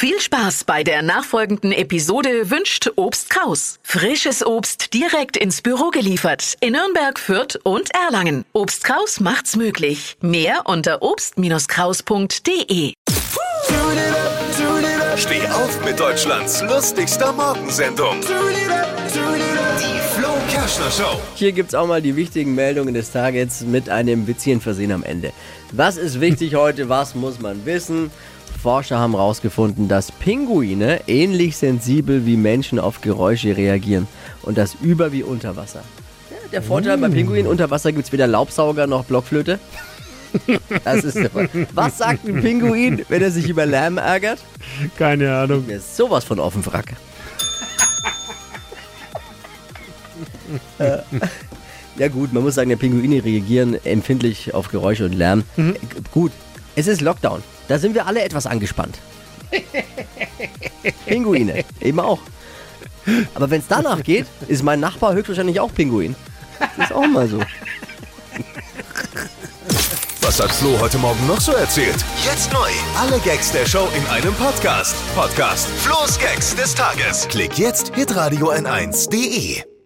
Viel Spaß bei der nachfolgenden Episode wünscht Obst Kraus. Frisches Obst direkt ins Büro geliefert in Nürnberg, Fürth und Erlangen. Obst Kraus macht's möglich. Mehr unter obst-kraus.de. Steh auf mit Deutschlands lustigster Morgensendung. Die Flo Kerschner Show. Hier gibt's auch mal die wichtigen Meldungen des Tages mit einem Witzchen versehen am Ende. Was ist wichtig heute? Was muss man wissen? Forscher haben herausgefunden, dass Pinguine ähnlich sensibel wie Menschen auf Geräusche reagieren. Und das über wie unter Wasser. Ja, der Vorteil bei Pinguinen, unter Wasser gibt's weder Laubsauger noch Blockflöte. Das ist. Was sagt ein Pinguin, wenn er sich über Lärm ärgert? Keine Ahnung. Mir ist sowas von offen Wrack. Äh, ja gut, man muss sagen, der Pinguine reagieren empfindlich auf Geräusche und Lärm. Äh, Gut, es ist Lockdown. Da sind wir alle etwas angespannt. Pinguine, eben auch. Aber wenn es danach geht, ist mein Nachbar höchstwahrscheinlich auch Pinguin. Das ist auch mal so. Was hat Flo heute Morgen noch so erzählt? Jetzt neu. Alle Gags der Show in einem Podcast. Podcast Flo's Gags des Tages. Klick jetzt, hitradio n1.de.